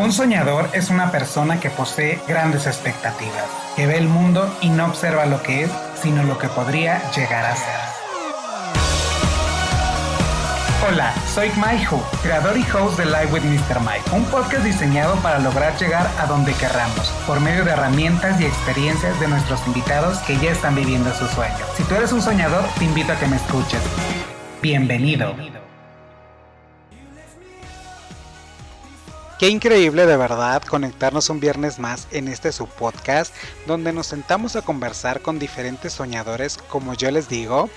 Un soñador es una persona que posee grandes expectativas, que ve el mundo y no observa lo que es, sino lo que podría llegar a ser. Hola, soy Mike Hu, creador y host de Live with Mr. Mike, un podcast diseñado para lograr llegar a donde querramos, por medio de herramientas y experiencias de nuestros invitados que ya están viviendo su sueño. Si tú eres un soñador, te invito a que me escuches. Bienvenido. Qué increíble de verdad conectarnos un viernes más en este subpodcast donde nos sentamos a conversar con diferentes soñadores, como yo les digo,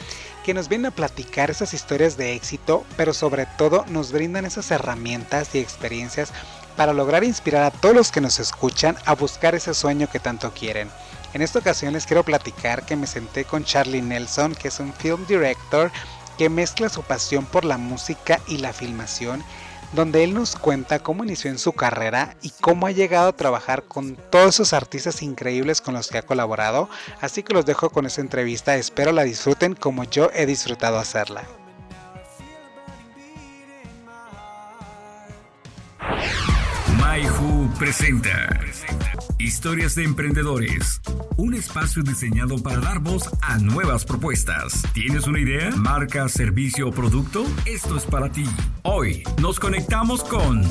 que nos vienen a platicar esas historias de éxito, pero sobre todo nos brindan esas herramientas y experiencias para lograr inspirar a todos los que nos escuchan a buscar ese sueño que tanto quieren. En esta ocasión les quiero platicar que me senté con Charlie Nelson, que es un film director que mezcla su pasión por la música y la filmación donde él nos cuenta cómo inició en su carrera y cómo ha llegado a trabajar con todos esos artistas increíbles con los que ha colaborado. Así que los dejo con esa entrevista, espero la disfruten como yo he disfrutado hacerla. Maihu presenta Historias de Emprendedores, un espacio diseñado para dar voz a nuevas propuestas. ¿Tienes una idea? ¿Marca, servicio o producto? Esto es para ti. Hoy nos conectamos con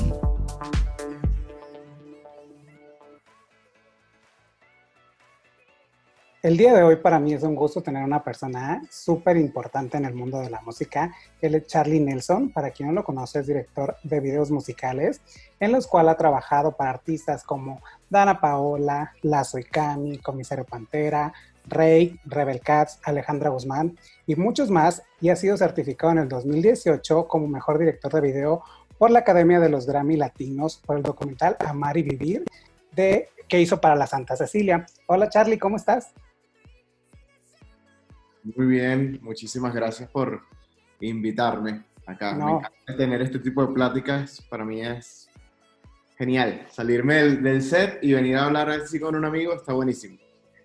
El día de hoy para mí es un gusto tener una persona súper importante en el mundo de la música. Él es Charlie Nelson, para quien no lo conoce es director de videos musicales, en los cuales ha trabajado para artistas como Dana Paola, Lazo y Cami, Comisario Pantera, Rey, Rebel Cats, Alejandra Guzmán y muchos más, y ha sido certificado en el 2018 como mejor director de video por la Academia de los Grammy Latinos por el documental Amar y Vivir de que hizo para la Santa Cecilia. Hola Charlie, ¿cómo estás? Muy bien, muchísimas gracias por invitarme acá. Me encanta tener este tipo de pláticas, para mí es genial. Salirme del, set y venir a hablar así con un amigo está buenísimo.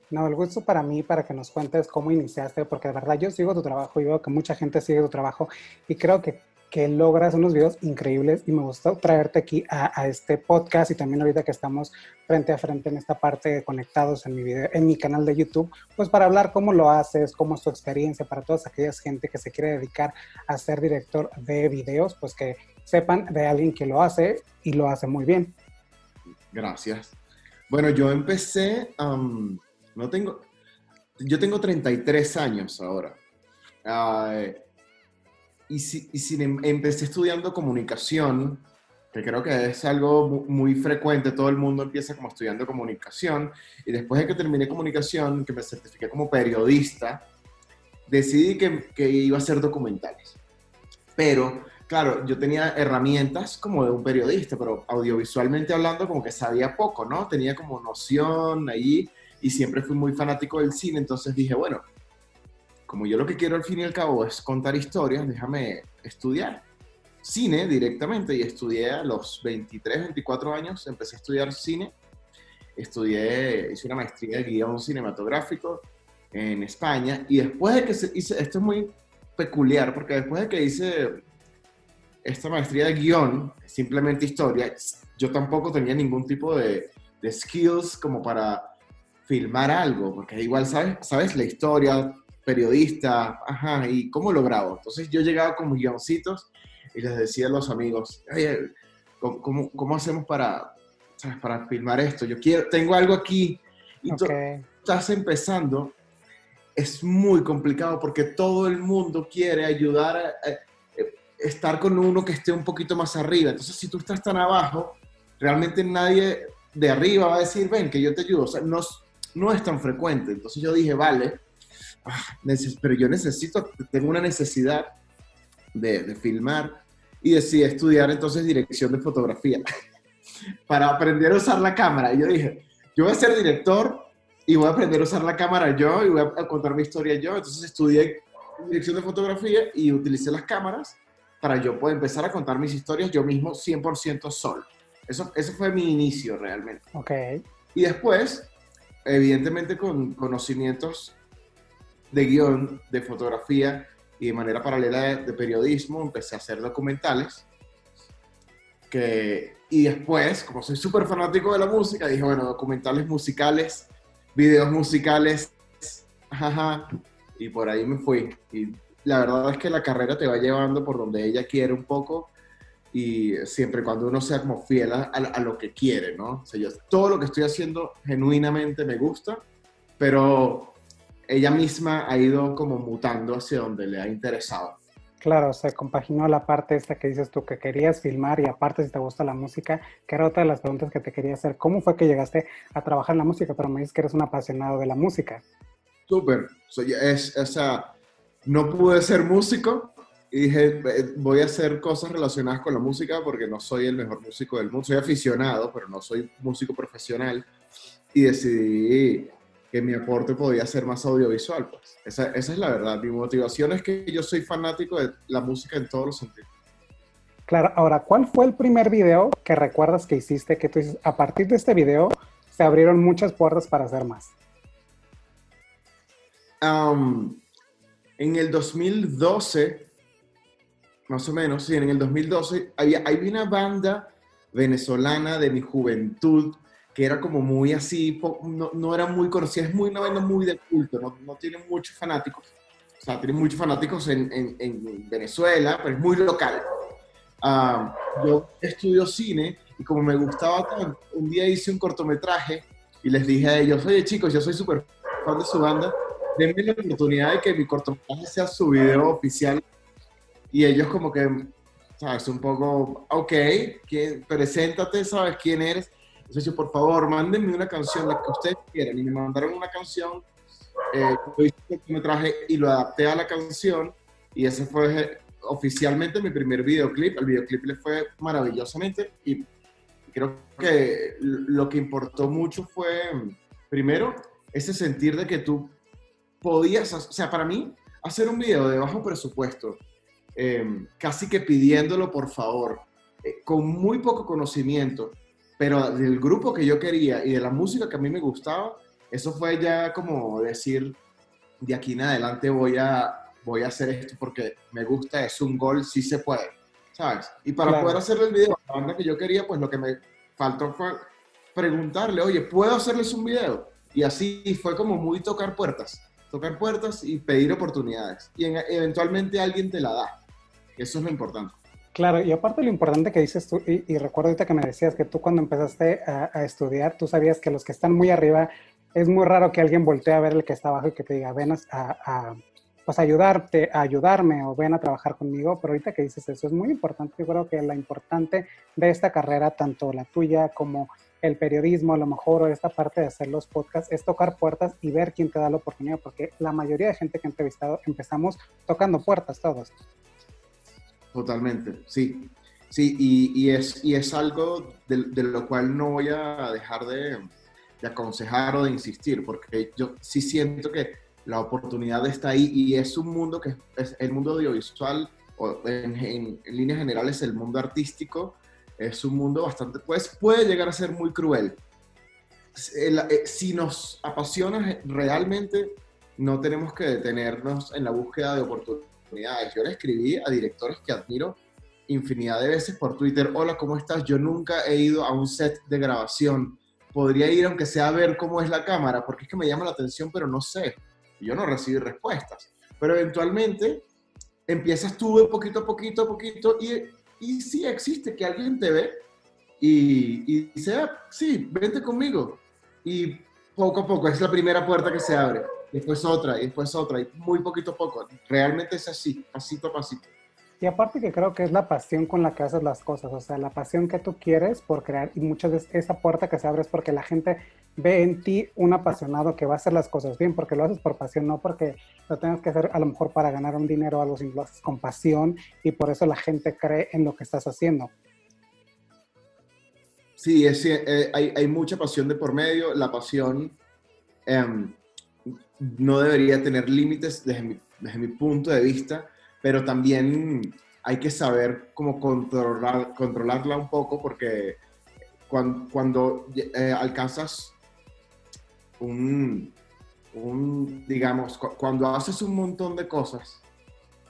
No, el gusto para mí, para que nos cuentes cómo iniciaste, porque de verdad yo sigo tu trabajo y veo que mucha gente sigue tu trabajo y creo que que logras unos videos increíbles y me gustó traerte aquí a, este podcast y también ahorita que estamos frente a frente en esta parte conectados en mi, video, en mi canal de YouTube, pues para hablar cómo lo haces, cómo es tu experiencia para todas aquellas gente que se quiere dedicar a ser director de videos, pues que sepan de alguien que lo hace y lo hace muy bien. Gracias. Bueno, yo empecé, no tengo, yo tengo 33 años ahora. Uh, y, si, y em, empecé estudiando comunicación, que creo que es algo muy frecuente, todo el mundo empieza como estudiando comunicación, y después de que terminé comunicación, que me certifiqué como periodista, decidí que, que iba a hacer documentales. Pero, claro, yo tenía herramientas como de un periodista, pero audiovisualmente hablando como que sabía poco, ¿no? Tenía como noción ahí y siempre fui muy fanático del cine, entonces dije, bueno, como yo lo que quiero al fin y al cabo es contar historias, déjame estudiar cine directamente. Y estudié a los 23, 24 años, empecé a estudiar cine, estudié, hice una maestría de guion cinematográfico en España. Y después de que hice, esto es muy peculiar porque después de que hice esta maestría de guion, simplemente historia, yo tampoco tenía ningún tipo de, de skills como para filmar algo, porque igual sabes, sabes la historia, periodista, ajá, ¿y cómo lo grabo? Entonces yo llegaba con mis guioncitos y les decía a los amigos, oye, ¿cómo, cómo hacemos para, para filmar esto? Yo quiero, tengo algo aquí y tú estás empezando, es muy complicado porque todo el mundo quiere ayudar a, estar con uno que esté un poquito más arriba. Entonces si tú estás tan abajo, realmente nadie de arriba va a decir, ven, que yo te ayudo. O sea, no, no es tan frecuente. Entonces yo dije, vale, Ah, pero yo necesito, tengo una necesidad de, filmar y decidí estudiar entonces dirección de fotografía para aprender a usar la cámara. Y yo dije, yo voy a ser director y voy a aprender a usar la cámara yo y voy a contar mi historia yo. Entonces estudié dirección de fotografía y utilicé las cámaras para yo poder empezar a contar mis historias yo mismo 100% solo. Eso, eso fue mi inicio realmente. Ok. Y después, evidentemente con conocimientos de guion, de fotografía y de manera paralela de, periodismo, empecé a hacer documentales. que, y después, como soy súper fanático de la música, dije, bueno, documentales musicales, videos musicales, jaja, y por ahí me fui. Y la verdad es que la carrera te va llevando por donde ella quiere un poco y siempre cuando uno sea como fiel a, lo que quiere, ¿no? O sea, yo, todo lo que estoy haciendo genuinamente me gusta, pero ella misma ha ido como mutando hacia donde le ha interesado. Claro, se compaginó la parte esta que dices tú que querías filmar y aparte si te gusta la música, que era otra de las preguntas que te quería hacer. ¿Cómo fue que llegaste a trabajar en la música? Pero me dices que eres un apasionado de la música. Súper. es, o sea, no pude ser músico, y dije, voy a hacer cosas relacionadas con la música porque no soy el mejor músico del mundo. Soy aficionado, pero no soy músico profesional. Y decidí que mi aporte podía ser más audiovisual. Pues. Esa, esa es la verdad. Mi motivación es que yo soy fanático de la música en todos los sentidos. Claro, ahora, ¿cuál fue el primer video que recuerdas que hiciste que tú dices, a partir de este video se abrieron muchas puertas para hacer más? en el 2012 más o menos, sí, en el 2012 había, hay una banda venezolana de mi juventud que era como muy así, no, no era muy conocida, es muy, una banda muy de culto, no, no tiene muchos fanáticos, o sea, tiene muchos fanáticos en, en, en Venezuela, pero es muy local. Ah, yo estudio cine y como me gustaba tanto, un día hice un cortometraje y les dije a ellos, oye chicos, yo soy súper fan de su banda, denme la oportunidad de que mi cortometraje sea su video oficial y ellos como que, ¿sabes? Un poco, ok, preséntate, ¿sabes quién eres? Entonces por favor, mándenme una canción, la que ustedes quieran. Y me mandaron una canción, eh, yo hice un traje y lo adapté a la canción. Y ese fue eh, oficialmente mi primer videoclip. El videoclip le fue maravillosamente y creo que lo que importó mucho fue, primero, ese sentir de que tú podías, o sea, para mí, hacer un video de bajo presupuesto Em, casi que pidiéndolo por favor, eh, con muy poco conocimiento, pero del grupo que yo quería y de la música que a mí me gustaba, eso fue ya como decir, de aquí en adelante voy a, voy a hacer esto porque me gusta, es un gol, sí se puede, ¿sabes? Y para poder hacer el video la banda que yo quería, pues lo que me faltó fue preguntarle, oye, ¿puedo hacerles un video? Y así fue como muy tocar puertas, tocar puertas y pedir oportunidades. Y eventualmente alguien te la da. Eso es lo importante. Claro, y aparte lo importante que dices tú, y, recuerdo ahorita que me decías que tú cuando empezaste a, estudiar, tú sabías que los que están muy arriba, es muy raro que alguien voltee a ver el que está abajo y que te diga, ven a, a pues ayudarte, a ayudarme o ven a trabajar conmigo, pero ahorita que dices eso es muy importante, yo creo que la importante de esta carrera, tanto la tuya como el periodismo, a lo mejor, o esta parte de hacer los podcasts, es tocar puertas y ver quién te da la oportunidad, porque la mayoría de gente que he entrevistado empezamos tocando puertas todos. Totalmente, sí. Sí, y, es, y es algo de, lo cual no voy a dejar de, aconsejar o de insistir, porque yo sí siento que la oportunidad está ahí y es un mundo que es el mundo audiovisual, o en, líneas generales el mundo artístico, es un mundo bastante, pues puede llegar a ser muy cruel. Eh, si nos apasiona realmente, no tenemos que detenernos en la búsqueda de oportunidades yo le escribí a directores que admiro infinidad de veces por Twitter, hola, ¿cómo estás? Yo nunca he ido a un set de grabación. Podría ir aunque sea a ver cómo es la cámara, porque es que me llama la atención, pero no sé. yo no recibí respuestas. Pero eventualmente empiezas tú de poquito a poquito a poquito y, y sí existe que alguien te ve y, y dice, ah, sí, vente conmigo. Y poco a poco es la primera puerta que se abre después otra, y después otra, y muy poquito a poco. Realmente es así, pasito a pasito. Y aparte que creo que es la pasión con la que haces las cosas, o sea, la pasión que tú quieres por crear y muchas veces esa puerta que se abre es porque la gente ve en ti un apasionado que va a hacer las cosas bien, porque lo haces por pasión, no porque lo tengas que hacer a lo mejor para ganar un dinero o algo, sino lo haces con pasión y por eso la gente cree en lo que estás haciendo. Sí, es, eh, hay, hay, mucha pasión de por medio, la pasión... Em, no debería tener límites desde mi, desde mi punto de vista, pero también hay que saber cómo controlar, controlarla un poco porque cuando, cuando eh, alcanzas un, un, digamos, cuando haces un montón de cosas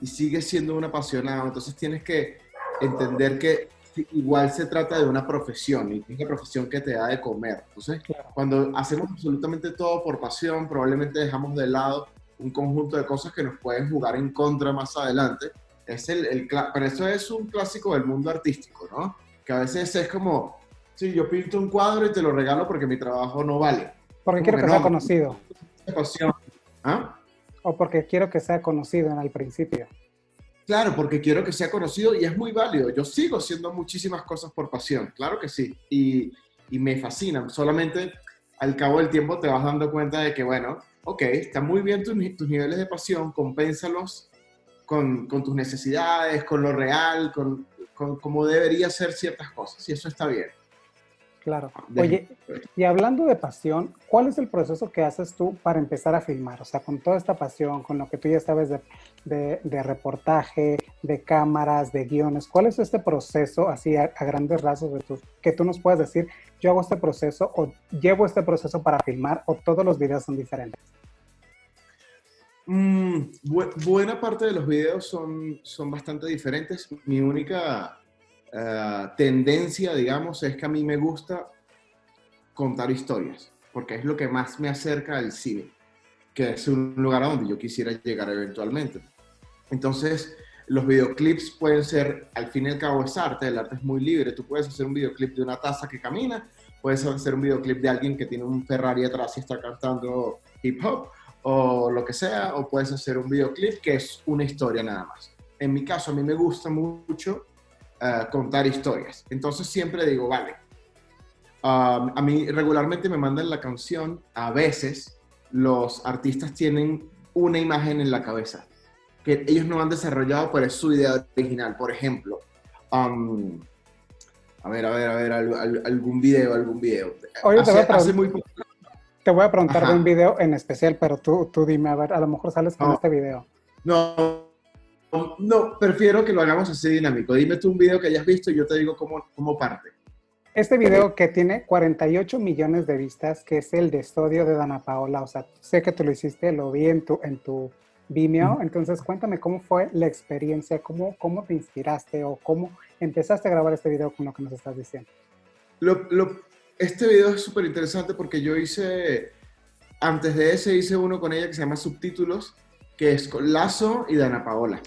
y sigues siendo un apasionado, entonces tienes que entender que igual se trata de una profesión y es la profesión que te da de comer. Entonces, cuando hacemos absolutamente todo por pasión, probablemente dejamos de lado un conjunto de cosas que nos pueden jugar en contra más adelante. Es el, el, pero eso es un clásico del mundo artístico, ¿no? Que a veces es como, sí, yo pinto un cuadro y te lo regalo porque mi trabajo no vale. Porque quiero que, sea conocido. Pasión. ¿Ah? O porque quiero que sea conocido en el principio. Claro, porque quiero que sea conocido y es muy válido. Yo sigo haciendo muchísimas cosas por pasión, claro que sí. Y, y me fascinan. Solamente al cabo del tiempo te vas dando cuenta de que, bueno, ok, están muy bien tus, tus niveles de pasión, compénsalos con, con, tus necesidades, con lo real, con, con cómo debería ser ciertas cosas. Y eso está bien. Claro. Oye, y hablando de pasión, ¿cuál es el proceso que haces tú para empezar a filmar? O sea, con toda esta pasión, con lo que tú ya sabes de, de, reportaje, de cámaras, de guiones, ¿cuál es este proceso así a, grandes rasgos de tu, que tú nos puedes decir, yo hago este proceso o llevo este proceso para filmar o todos los videos son diferentes? Mm, buena parte de los videos son, son bastante diferentes. Mi única eh, tendencia, digamos, es que a mí me gusta contar historias, porque es lo que más me acerca al cine, que es un lugar a donde yo quisiera llegar eventualmente. Entonces, los videoclips pueden ser, al fin y al cabo, es arte, el arte es muy libre. Tú puedes hacer un videoclip de una taza que camina, puedes hacer un videoclip de alguien que tiene un Ferrari atrás y está cantando hip hop, o lo que sea, o puedes hacer un videoclip que es una historia nada más. En mi caso, a mí me gusta mucho contar historias. Entonces siempre digo, vale, um, a mí regularmente me mandan la canción, a veces los artistas tienen una imagen en la cabeza que ellos no han desarrollado, pero es su idea original. Por ejemplo, um, a ver, a ver, a ver, algún video, algún video. Oye, te, voy a muy... te voy a preguntar de un video en especial, pero tú, tú dime, a ver, a lo mejor sales con este video. No, no, prefiero que lo hagamos así dinámico. Dime tú un video que hayas visto y yo te digo cómo, cómo parte. Este video que tiene 48 millones de vistas, que es el de estudio de Dana Paola, o sea, sé que tú lo hiciste, lo vi en tu, en tu Vimeo, entonces cuéntame cómo fue la experiencia, cómo, cómo te inspiraste o cómo empezaste a grabar este video con lo que nos estás diciendo. este video es súper interesante porque yo hice, antes de ese hice uno con ella que se llama Subtítulos, que es con Lazo y Dana Paola.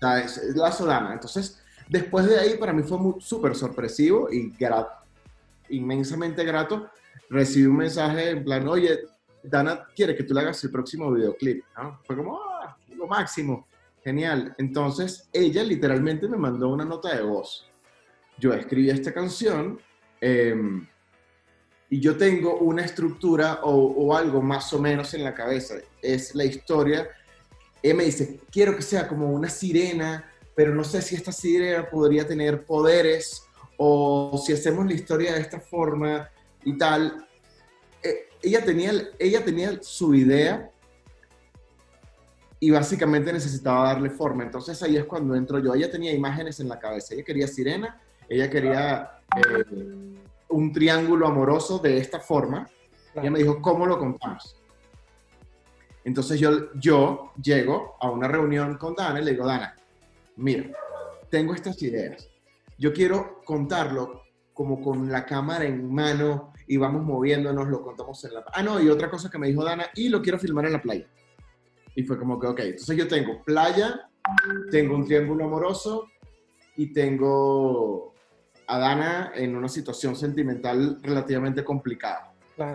Es, la Solana. Entonces, después de ahí, para mí fue súper sorpresivo y inmensamente grato. Recibí un mensaje en plan, oye, Dana quiere que tú le hagas el próximo videoclip. Fue como, ah, lo máximo. Genial. Entonces, ella literalmente me mandó una nota de voz. Yo escribí esta canción em, y yo tengo una estructura o, algo más o menos en la cabeza. Es la historia ella me dice, quiero que sea como una sirena, pero no sé si esta sirena podría tener poderes o si hacemos la historia de esta forma y tal. Ella, tenía, ella tenía su idea y básicamente necesitaba darle forma. Entonces ahí es cuando entro yo. Ella tenía imágenes en la cabeza. Ella quería sirena, ella quería eh, un triángulo amoroso de esta forma. Ella me dijo, ¿cómo lo contamos? Entonces yo, yo llego a una reunión con Dana y le digo, Dana, mira, tengo estas ideas. Yo quiero contarlo como con la cámara en mano y vamos moviéndonos, lo contamos en la... Ah, no, y otra cosa que me dijo Dana, y lo quiero filmar en la playa. Y fue como que, ok, entonces yo tengo playa, tengo un triángulo amoroso y tengo a Dana en una situación sentimental relativamente complicada.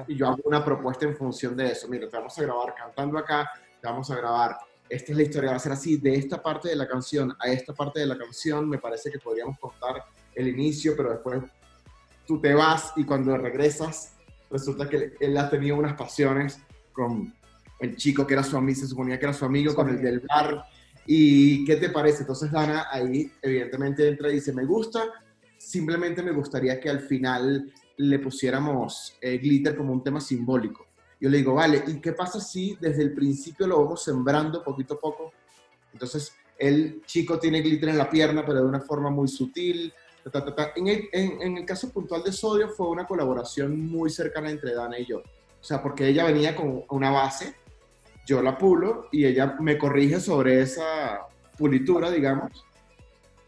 Y yo hago una propuesta en función de eso. Mira, te vamos a grabar cantando acá, te vamos a grabar, esta es la historia, va a ser así, de esta parte de la canción a esta parte de la canción, me parece que podríamos contar el inicio, pero después tú te vas y cuando regresas, resulta que él ha tenido unas pasiones con el chico que era su amigo, se suponía que era su amigo, con el del bar. ¿Y qué te parece? Entonces Dana ahí evidentemente entra y dice, me gusta, simplemente me gustaría que al final le pusiéramos eh, glitter como un tema simbólico. Yo le digo, vale, ¿y qué pasa si desde el principio lo vamos sembrando poquito a poco? Entonces, el chico tiene glitter en la pierna, pero de una forma muy sutil. En, el, en, el, caso puntual de Sodio fue una colaboración muy cercana entre Dana y yo. O sea, porque ella venía con una base, yo la pulo y ella me corrige sobre esa pulitura, digamos,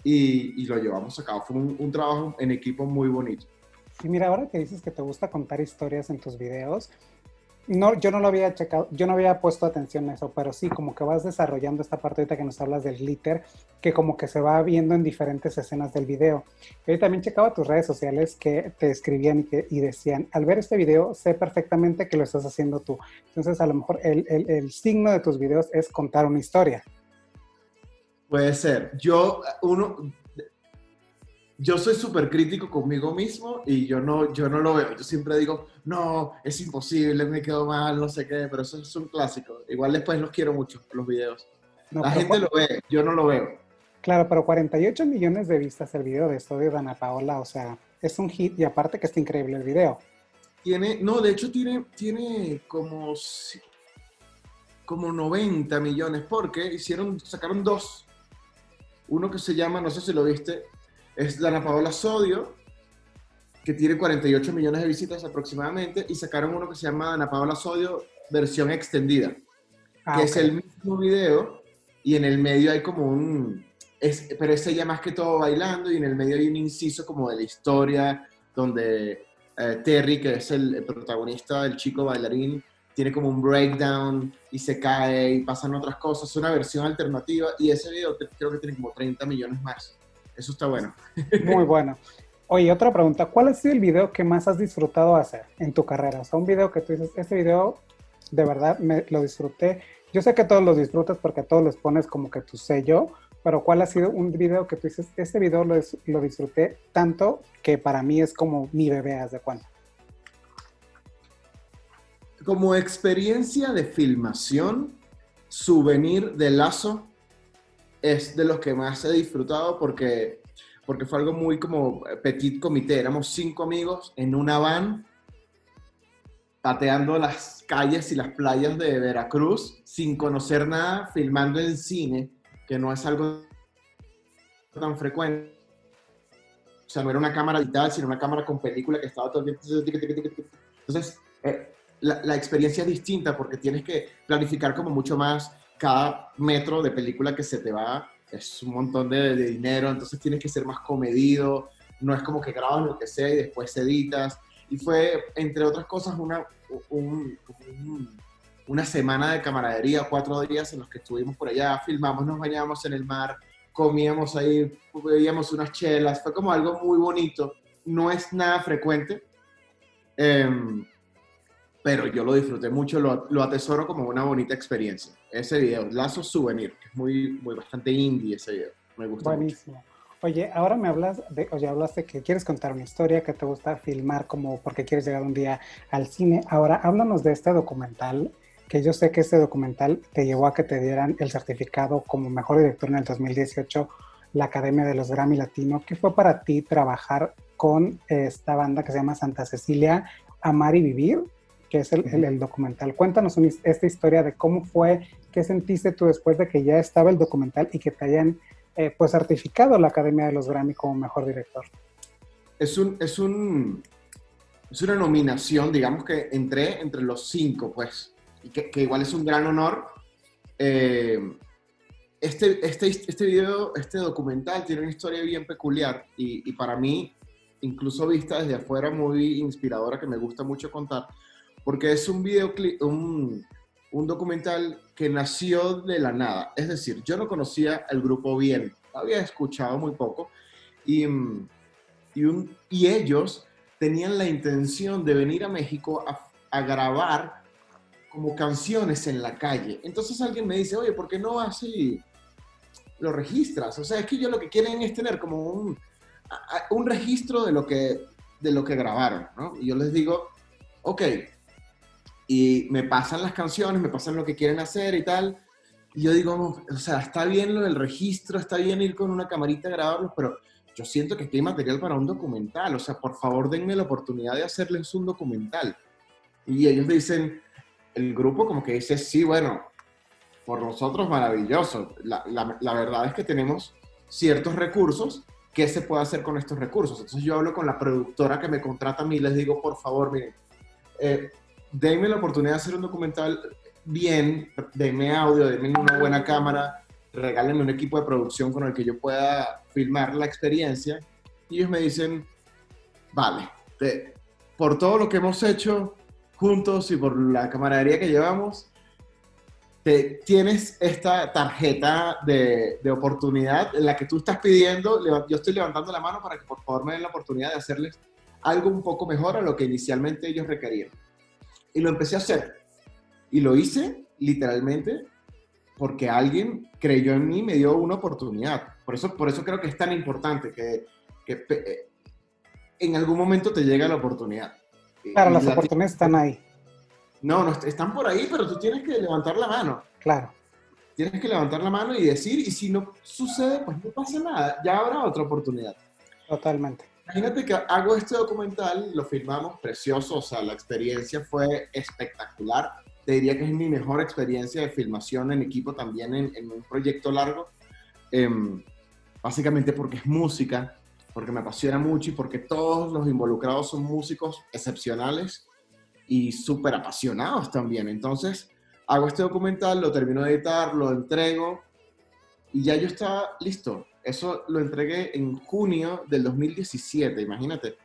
y, lo llevamos a cabo. Fue un, trabajo en equipo muy bonito. Y mira, ahora que dices que te gusta contar historias en tus videos, no, yo no lo había checado, yo no había puesto atención a eso, pero sí, como que vas desarrollando esta parte ahorita que nos hablas del glitter, que como que se va viendo en diferentes escenas del video. Yo también checaba tus redes sociales que te escribían y, que, y decían, al ver este video, sé perfectamente que lo estás haciendo tú. Entonces, a lo mejor el, el, el signo de tus videos es contar una historia. Puede ser. Yo, uno, yo soy súper crítico conmigo mismo y yo no, yo no lo veo. Yo siempre digo, no, es imposible, me quedo mal, no sé qué, pero eso es un clásico. Igual después los quiero mucho, los videos. La gente lo ve, yo no lo veo. Claro, pero 48 millones de vistas el video de esto de Dana Paola, o sea, es un hit y aparte que está increíble el video. Tiene, no, de hecho tiene, tiene como, como 90 millones porque hicieron, sacaron dos. Uno que se llama, no sé si lo viste, es Dana Paola Sodio, que tiene 48 millones de visitas aproximadamente, y sacaron uno que se llama Dana Paola Sodio versión extendida, ah, que es el mismo video y en el medio hay como un... Es, pero es ella más que todo bailando y en el medio hay un inciso como de la historia donde eh, Terry, que es el, protagonista, el chico bailarín, tiene como un breakdown y se cae y pasan otras cosas. Es una versión alternativa y ese video creo que tiene como 30 millones más. Eso está bueno. Muy bueno. Oye, otra pregunta. ¿Cuál ha sido el video que más has disfrutado hacer en tu carrera? O sea, un video que tú dices, este video de verdad me lo disfruté. Yo sé que todos los disfrutas porque a todos les pones como que tu sello, pero ¿cuál ha sido un video que tú dices, este video lo, lo disfruté tanto que para mí es como mi bebé, haz de cuenta? Como experiencia de filmación, Souvenir de Lazo es de los que más he disfrutado porque, porque fue algo muy como petit comité. Éramos cinco amigos en una van pateando las calles y las playas de Veracruz sin conocer nada, filmando en cine, que no es algo tan frecuente. O sea, no era una cámara digital, sino una cámara con película que estaba todo el tiempo. Entonces, eh, la, la, experiencia es distinta porque tienes que planificar como mucho más cada metro de película que se te va es un montón de, dinero, entonces tienes que ser más comedido, no es como que grabas lo que sea y después editas. Y fue, entre otras cosas, una, una semana de camaradería, cuatro días en los que estuvimos por allá, filmamos, nos bañábamos en el mar, comíamos ahí, bebíamos unas chelas, fue como algo muy bonito, no es nada frecuente. Em, pero yo lo disfruté mucho, lo, lo, atesoro como una bonita experiencia. Ese video, Lazo Souvenir, que es muy, muy bastante indie ese video, me gusta Buenísimo. Oye, ahora me hablas de, oye, hablaste que quieres contar una historia, que te gusta filmar como porque quieres llegar un día al cine. Ahora, háblanos de este documental, que yo sé que este documental te llevó a que te dieran el certificado como mejor director en el 2018, la Academia de los Grammy Latino. ¿Qué fue para ti trabajar con esta banda que se llama Santa Cecilia, Amar y Vivir? que es el, documental. Cuéntanos esta historia de cómo fue, qué sentiste tú después de que ya estaba el documental y que te hayan eh, pues certificado la Academia de los Grammy como mejor director. Es un, es un, es una nominación, digamos que entré entre los cinco, pues, y que, igual es un gran honor. Eh, este, este, este video, este documental tiene una historia bien peculiar y, para mí, incluso vista desde afuera, muy inspiradora que me gusta mucho contar porque es un videoclip, un, un documental que nació de la nada. Es decir, yo no conocía el grupo bien, había escuchado muy poco, y, y, ellos tenían la intención de venir a México a, a, grabar como canciones en la calle. Entonces alguien me dice, oye, ¿por qué no así lo registras? O sea, es que ellos lo que quieren es tener como un, un registro de lo, que, de lo que grabaron, ¿no? Y yo les digo, ok, y me pasan las canciones, me pasan lo que quieren hacer y tal. Y yo digo, o sea, está bien lo del registro, está bien ir con una camarita a grabarlos, pero yo siento que aquí hay material para un documental. O sea, por favor, denme la oportunidad de hacerles un documental. Y ellos dicen, el grupo como que dice, sí, bueno, por nosotros maravilloso. La, la, la verdad es que tenemos ciertos recursos. ¿Qué se puede hacer con estos recursos? Entonces yo hablo con la productora que me contrata a mí y les digo, por favor, miren, eh, denme la oportunidad de hacer un documental bien, denme audio, denme una buena cámara, regálenme un equipo de producción con el que yo pueda filmar la experiencia. Y ellos me dicen, vale, por todo lo que hemos hecho juntos y por la camaradería que llevamos, te, tienes esta tarjeta de, de, oportunidad en la que tú estás pidiendo, yo estoy levantando la mano para que por favor me den la oportunidad de hacerles algo un poco mejor a lo que inicialmente ellos requerían. Y lo empecé a hacer. Y lo hice literalmente porque alguien creyó en mí y me dio una oportunidad. Por eso, por eso creo que es tan importante que, que eh, en algún momento te llega la oportunidad. Claro, las oportunidades están ahí. No, no, están por ahí, pero tú tienes que levantar la mano. Claro. Tienes que levantar la mano y decir, y si no sucede, pues no pasa nada, ya habrá otra oportunidad. Totalmente. Imagínate que hago este documental, lo filmamos precioso, o sea, la experiencia fue espectacular. Te diría que es mi mejor experiencia de filmación en equipo también en, un proyecto largo. Em, básicamente porque es música, porque me apasiona mucho y porque todos los involucrados son músicos excepcionales y súper apasionados también. Entonces, hago este documental, lo termino de editar, lo entrego y ya yo estaba listo. Eso lo entregué en junio del 2017, imagínate.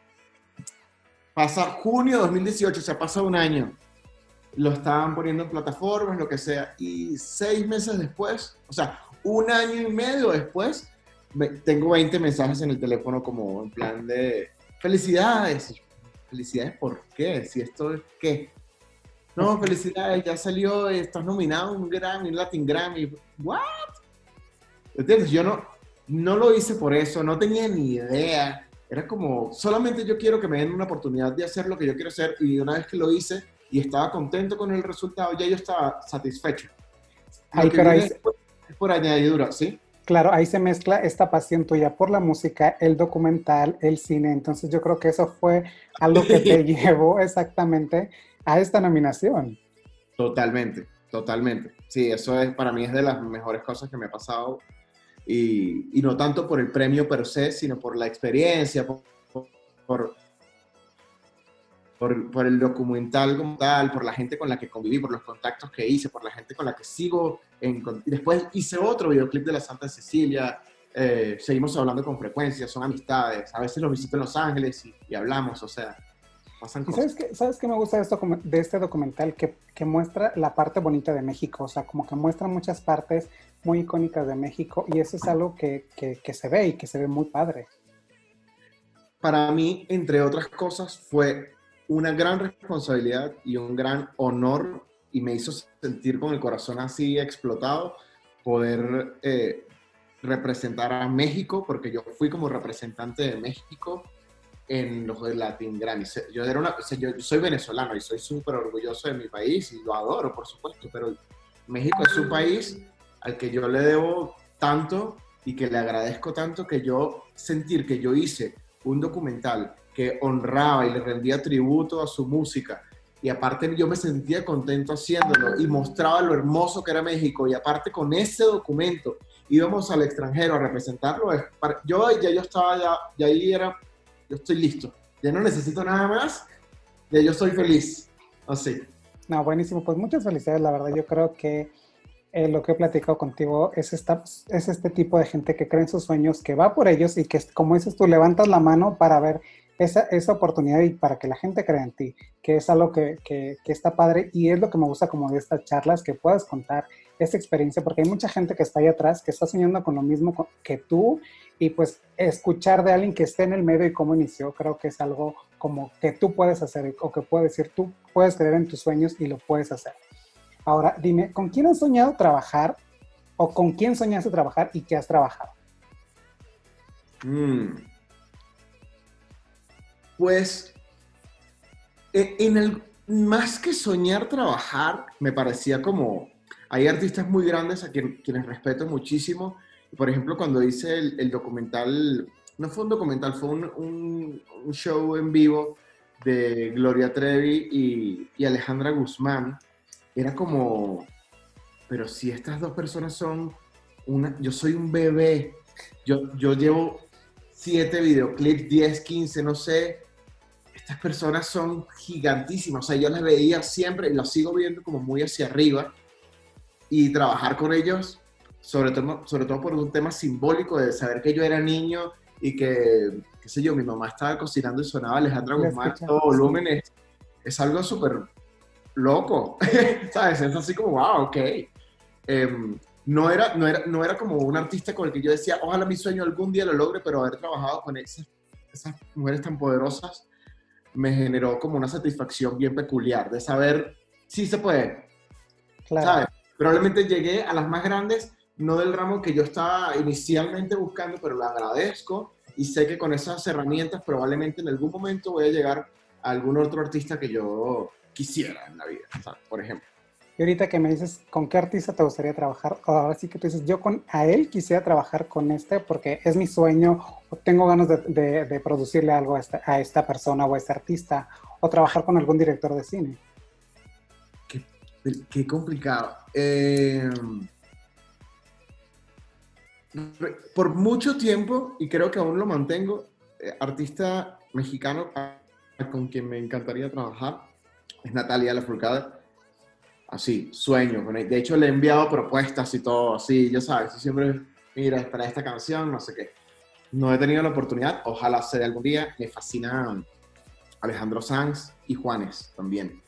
Pasa junio de 2018, o sea, pasa un año. Lo estaban poniendo en plataformas, lo que sea. Y seis meses después, o sea, un año y medio después, tengo 20 mensajes en el teléfono como en plan de felicidades. Felicidades, ¿por qué? Si esto es qué. No, felicidades, ya salió, estás nominado un Grammy, un Latin Grammy. ¿What? ¿Entiendes? Yo no, no lo hice por eso, no tenía ni idea. Era como, solamente yo quiero que me den una oportunidad de hacer lo que yo quiero hacer y una vez que lo hice y estaba contento con el resultado, ya yo estaba satisfecho. Ay, pero ahí... es por añadidura, ¿sí? Claro, ahí se mezcla esta pasión tuya por la música, el documental, el cine. Entonces yo creo que eso fue algo que te llevó exactamente a esta nominación. Totalmente, totalmente. Sí, eso es para mí es de las mejores cosas que me ha pasado. Y, no tanto por el premio per se, sino por la experiencia, por, por, el documental como tal, por la gente con la que conviví, por los contactos que hice, por la gente con la que sigo. En, después hice otro videoclip de la Santa Cecilia. Eh, seguimos hablando con frecuencia, son amistades. A veces los visito en Los Ángeles y, hablamos, o sea, pasan cosas. ¿Sabes qué, ¿Sabes qué me gusta de, esto, de este documental? Que, que, muestra la parte bonita de México, o sea, como que muestra muchas partes muy icónicas de México y eso es algo que, que, que se ve y que se ve muy padre. Para mí, entre otras cosas, fue una gran responsabilidad y un gran honor y me hizo sentir con el corazón así explotado poder eh, representar a México, porque yo fui como representante de México en los Latin Grammy. Yo, era una, yo soy venezolano y soy súper orgulloso de mi país y lo adoro, por supuesto, pero México es un país al que yo le debo tanto y que le agradezco tanto que yo sentir que yo hice un documental que honraba y le rendía tributo a su música. Y aparte yo me sentía contento haciéndolo y mostraba lo hermoso que era México. Y aparte con ese documento íbamos al extranjero a representarlo. Yo ya yo estaba ya, ya ahí era, yo estoy listo. Ya no necesito nada más. Ya yo soy feliz. Así. No, buenísimo. Pues muchas felicidades. La verdad, yo creo que eh, lo que he platicado contigo es, esta, es este tipo de gente que cree en sus sueños, que va por ellos y que, como dices tú, levantas la mano para ver esa, esa, oportunidad y para que la gente crea en ti, que es algo que, que, está padre y es lo que me gusta como de estas charlas, que puedas contar esta experiencia, porque hay mucha gente que está ahí atrás, que está soñando con lo mismo que tú y pues escuchar de alguien que esté en el medio y cómo inició, creo que es algo como que tú puedes hacer o que puedes decir, tú puedes creer en tus sueños y lo puedes hacer. Ahora, dime, ¿con quién has soñado trabajar o con quién soñaste trabajar y qué has trabajado? Mm. Pues, e, en el, más que soñar trabajar, me parecía como, hay artistas muy grandes a quienes respeto muchísimo. Por ejemplo, cuando hice el, documental, no fue un documental, fue un, show en vivo de Gloria Trevi y, Alejandra Guzmán, era como, pero si estas dos personas son una, yo soy un bebé, yo, yo llevo siete videoclips, 10, 15, no sé, estas personas son gigantísimas. O sea, yo las veía siempre y las sigo viendo como muy hacia arriba. Y trabajar con ellos sobre todo, sobre todo por un tema simbólico de saber que yo era niño y que, qué sé yo, mi mamá estaba cocinando y sonaba Alejandra Guzmán todo volumen, es, es algo súper loco, ¿sabes? Es así como, wow, ok. Em, no, era, no, era, no era como un artista con el que yo decía, ojalá mi sueño algún día lo logre, pero haber trabajado con esas, esas mujeres tan poderosas me generó como una satisfacción bien peculiar de saber si se puede. Claro. ¿sabes? Probablemente llegué a las más grandes, no del ramo que yo estaba inicialmente buscando, pero lo agradezco y sé que con esas herramientas probablemente en algún momento voy a llegar a algún otro artista que yo quisiera en la vida, por ejemplo. Y ahorita que me dices, ¿con qué artista te gustaría trabajar? Ahora sí que tú dices, yo con a él quisiera trabajar con este porque es mi sueño, o tengo ganas de, de, producirle algo a esta, a esta, persona o a este artista, o trabajar con algún director de cine. Qué, qué complicado. Eh, por mucho tiempo, y creo que aún lo mantengo, eh, artista mexicano con quien me encantaría trabajar es Natalia Lafourcade. Así, sueño. De hecho, le he enviado propuestas y todo, así, ya sabes, siempre, mira, para esta canción, no sé qué. No he tenido la oportunidad, ojalá sea algún día. Me fascina Alejandro Sanz y Juanes también.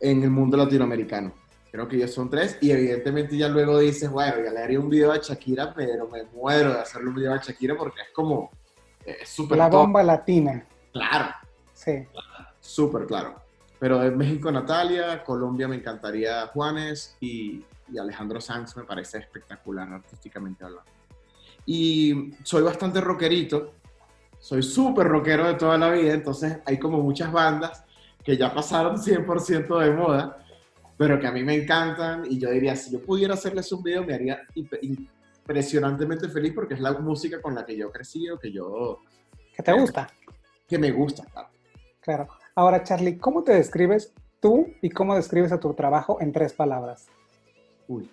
En el mundo latinoamericano. Creo que ellos son tres y evidentemente ya luego dices, bueno, ya le haría un video a Shakira, pero me muero de hacerle un video a Shakira porque es como, es súper La bomba latina. Claro. Sí. Súper claro. Pero en México Natalia, Colombia me encantaría Juanes y, y Alejandro Sanz me parece espectacular artísticamente hablando. Y soy bastante rockerito, soy súper rockero de toda la vida, entonces hay como muchas bandas que ya pasaron 100% de moda, pero que a mí me encantan y yo diría, si yo pudiera hacerles un video me haría impresionantemente feliz porque es la música con la que yo crecí o que yo... ¿Que te gusta? Que me gusta, claro. Claro. Ahora, Charlie, ¿cómo te describes tú y cómo describes a tu trabajo en tres palabras? Uy.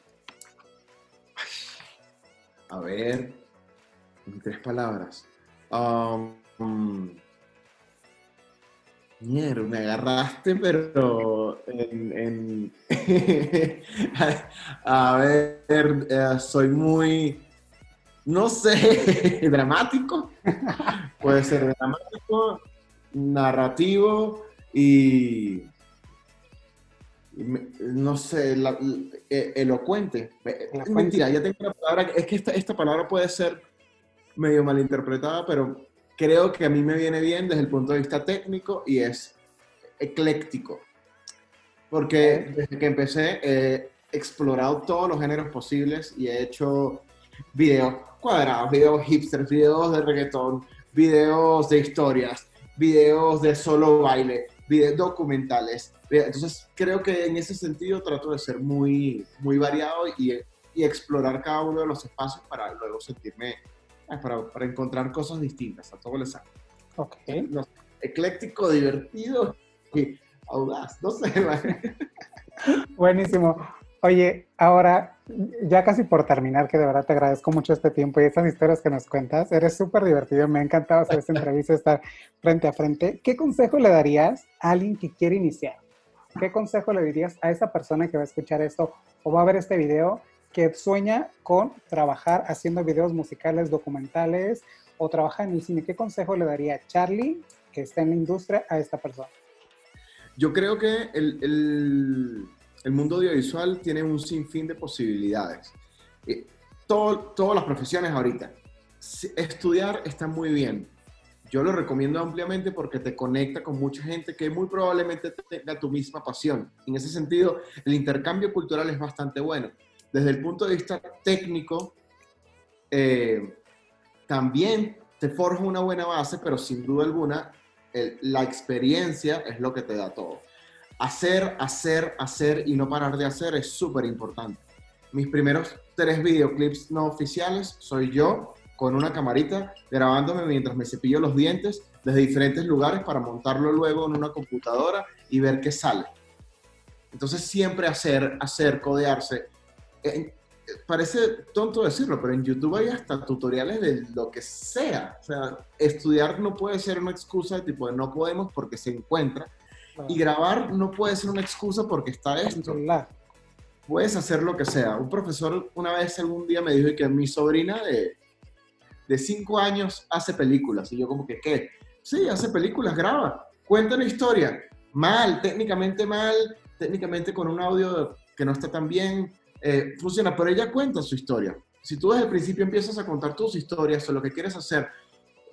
A ver, en tres palabras. Um, mierda, me agarraste, pero en, a ver, eh, soy muy, no sé, dramático. Puede ser dramático, narrativo y, no sé, e, elocuente. Mentira, ya tengo una palabra, es que esta, esta palabra puede ser medio malinterpretada, pero creo que a mí me viene bien desde el punto de vista técnico y es ecléctico. Porque desde que empecé he explorado todos los géneros posibles y he hecho videos cuadrados, videos hipsters, videos de reggaetón, videos de historias, videos de solo baile, videos documentales. Entonces, creo que en ese sentido trato de ser muy, muy variado y, y explorar cada uno de los espacios para luego sentirme, eh, para, para encontrar cosas distintas. A todo les saco. Ok. ecléctico, divertido y audaz, no sé. Buenísimo. Oye, ahora, ya casi por terminar, que de verdad te agradezco mucho este tiempo y estas historias que nos cuentas. Eres súper divertido, me ha encantado hacer esta entrevista, estar frente a frente. ¿Qué consejo le darías a alguien que quiere iniciar? ¿Qué consejo le dirías a esa persona que va a escuchar esto o va a ver este video que sueña con trabajar haciendo videos musicales, documentales o trabajar en el cine? ¿Qué consejo le daría Charlie, que está en la industria, a esta persona? Yo creo que el el mundo audiovisual tiene un sinfín de posibilidades. Eh, todas las profesiones ahorita. Estudiar está muy bien. Yo lo recomiendo ampliamente porque te conecta con mucha gente que muy probablemente tenga tu misma pasión. En ese sentido, el intercambio cultural es bastante bueno. Desde el punto de vista técnico, eh, también te forja una buena base, pero sin duda alguna, la experiencia es lo que te da todo hacer, hacer, hacer y no parar de hacer es súper importante. Mis primeros tres videoclips no oficiales soy yo con una camarita grabándome mientras me cepillo los dientes desde diferentes lugares para montarlo luego en una computadora y ver qué sale. Entonces siempre hacer, hacer, codearse. parece tonto decirlo, pero en YouTube hay hasta tutoriales de lo que sea. O sea, estudiar no puede ser una excusa de tipo de no podemos porque se encuentra, y grabar no puede ser una excusa porque está esto. puedes hacer lo que sea. Un profesor una vez, algún día me dijo que mi sobrina de, de cinco años hace películas. Y yo como que, ¿qué? Sí, hace películas, graba, cuenta una historia. Mal, técnicamente mal, técnicamente con un audio que no está tan bien, eh, funciona, pero ella cuenta su historia. Si tú desde el principio empiezas a contar tus historias o lo que quieres hacer,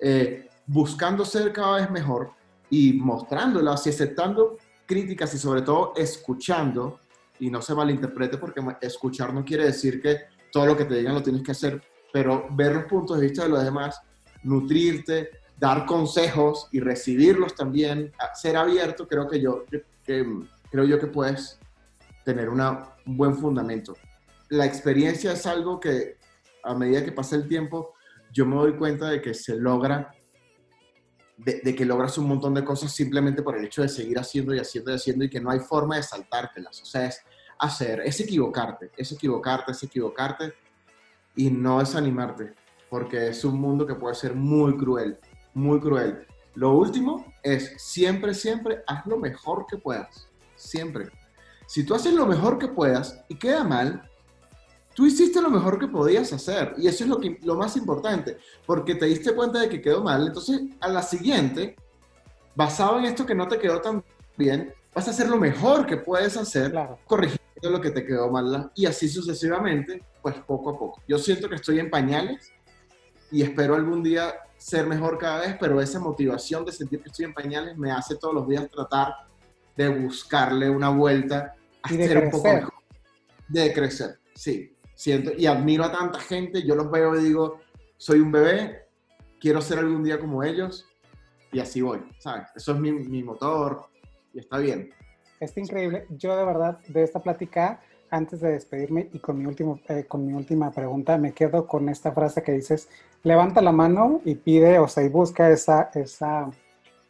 eh, buscando ser cada vez mejor y mostrándolas y aceptando críticas y sobre todo escuchando, y no se malinterprete porque escuchar no quiere decir que todo lo que te digan lo tienes que hacer, pero ver los puntos de vista de los demás, nutrirte, dar consejos y recibirlos también, ser abierto, creo que yo, creo yo que puedes tener una, un buen fundamento. La experiencia es algo que a medida que pasa el tiempo, yo me doy cuenta de que se logra, de, que logras un montón de cosas simplemente por el hecho de seguir haciendo y haciendo y haciendo y que no hay forma de saltártelas. O sea, es hacer, es equivocarte, es equivocarte, es equivocarte y no desanimarte, porque es un mundo que puede ser muy cruel, muy cruel. Lo último es siempre, siempre haz lo mejor que puedas, siempre. Si tú haces lo mejor que puedas y queda mal, tú hiciste lo mejor que podías hacer. Y eso es lo, que, lo más importante, porque te diste cuenta de que quedó mal. Entonces, a la siguiente, basado en esto que no te quedó tan bien, vas a hacer lo mejor que puedes hacer, corrigiendo lo que te quedó mal. Y así sucesivamente, pues poco a poco. Yo siento que estoy en pañales y espero algún día ser mejor cada vez, pero esa motivación de sentir que estoy en pañales me hace todos los días tratar de buscarle una vuelta y de crecer. un poco mejor. De crecer, sí. Siento, y admiro a tanta gente, yo los veo y digo, soy un bebé, quiero ser algún día como ellos, y así voy, ¿sabes? Eso es mi, mi motor, y está bien. Está increíble. Yo de verdad, de esta plática, antes de despedirme y con mi, último, eh, con mi última pregunta, me quedo con esta frase que dices, levanta la mano y pide, o sea, y busca esa, esa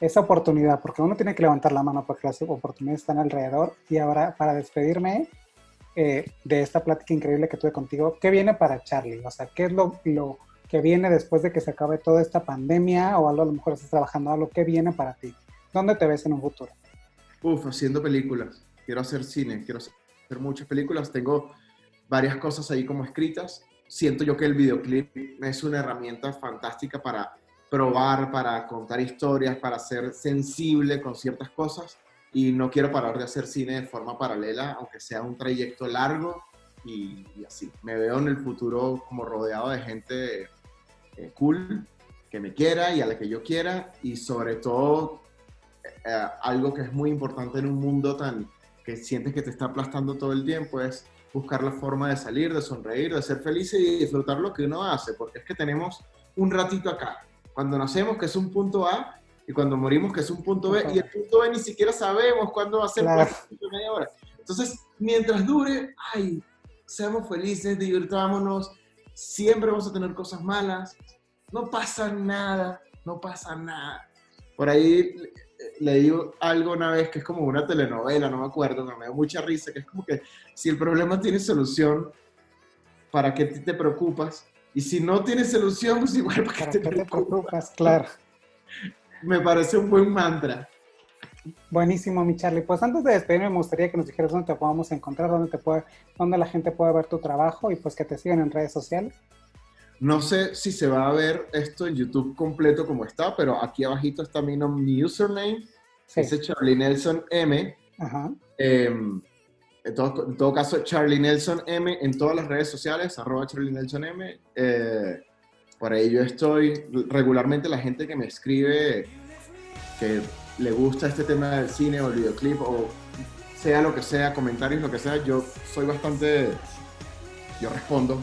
esa oportunidad, porque uno tiene que levantar la mano porque las oportunidades están alrededor. Y ahora, para despedirme eh, de esta plática increíble que tuve contigo, ¿qué viene para Charlie? O sea, ¿qué es lo, lo que viene después de que se acabe toda esta pandemia o algo, a lo mejor estás trabajando algo? ¿Qué viene para ti? ¿Dónde te ves en un futuro? Uf, haciendo películas. Quiero hacer cine, quiero hacer muchas películas. Tengo varias cosas ahí como escritas. Siento yo que el videoclip es una herramienta fantástica para probar, para contar historias, para ser sensible con ciertas cosas y no quiero parar de hacer cine de forma paralela, aunque sea un trayecto largo y, así. Me veo en el futuro como rodeado de gente eh, cool, que me quiera y a la que yo quiera y sobre todo eh, algo que es muy importante en un mundo tan que sientes que te está aplastando todo el tiempo es buscar la forma de salir, de sonreír, de ser feliz y disfrutar lo que uno hace, porque es que tenemos un ratito acá cuando nacemos que es un punto A y cuando morimos que es un punto B y el punto B ni siquiera sabemos cuándo va a ser claro. media hora. Entonces, mientras dure, ay, seamos felices, divirtámonos, siempre vamos a tener cosas malas, no pasa nada, no pasa nada. Por ahí leí algo una vez que es como una telenovela, no me acuerdo, me dio mucha risa, que es como que si el problema tiene solución, ¿para qué te preocupas? Y si no tienes solución, pues igual para, qué te, preocupas. Claro. Me parece un buen mantra. Buenísimo, mi Charlie. Pues antes de despedirme, me gustaría que nos dijeras dónde te podamos encontrar, dónde, te puede, dónde la gente puede ver tu trabajo y pues que te sigan en redes sociales. No sé si se va a ver esto en YouTube completo como está, pero aquí abajito está mi, mi username, sí. es Charlie Nelson M. Ajá. Em, en todo, caso, Charlie Nelson M en todas las redes sociales, arroba Charlie Nelson M. Eh, por ahí yo estoy regularmente la gente que me escribe que le gusta este tema del cine o el videoclip o sea lo que sea, comentarios, lo que sea, yo soy bastante, yo respondo.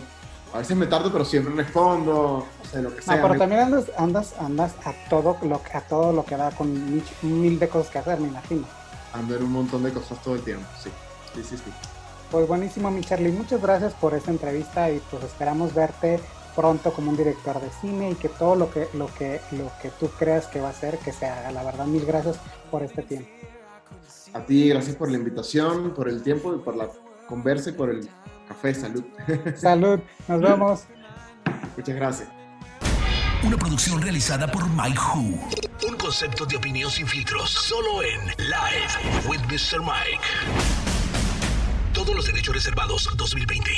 A veces me tardo, pero siempre respondo, o sea, lo que sea. No, pero también andas, andas, andas a todo lo a todo lo que da con mil de cosas que hacer, me imagino. Ando en un montón de cosas todo el tiempo, sí. Sí, sí, sí. Pues buenísimo, mi Charlie. Muchas gracias por esta entrevista y pues esperamos verte pronto como un director de cine y que todo lo que, lo que, lo que tú creas que va a ser, que se haga. La verdad, mil gracias por este tiempo. A ti, gracias por la invitación, por el tiempo y por la conversa y por el café. Salud. Salud. Nos vemos. Muchas gracias. Una producción realizada por Mike Who. Un concepto de opinión sin filtros, solo en Live with Mr. Mike Todos los derechos reservados 2020.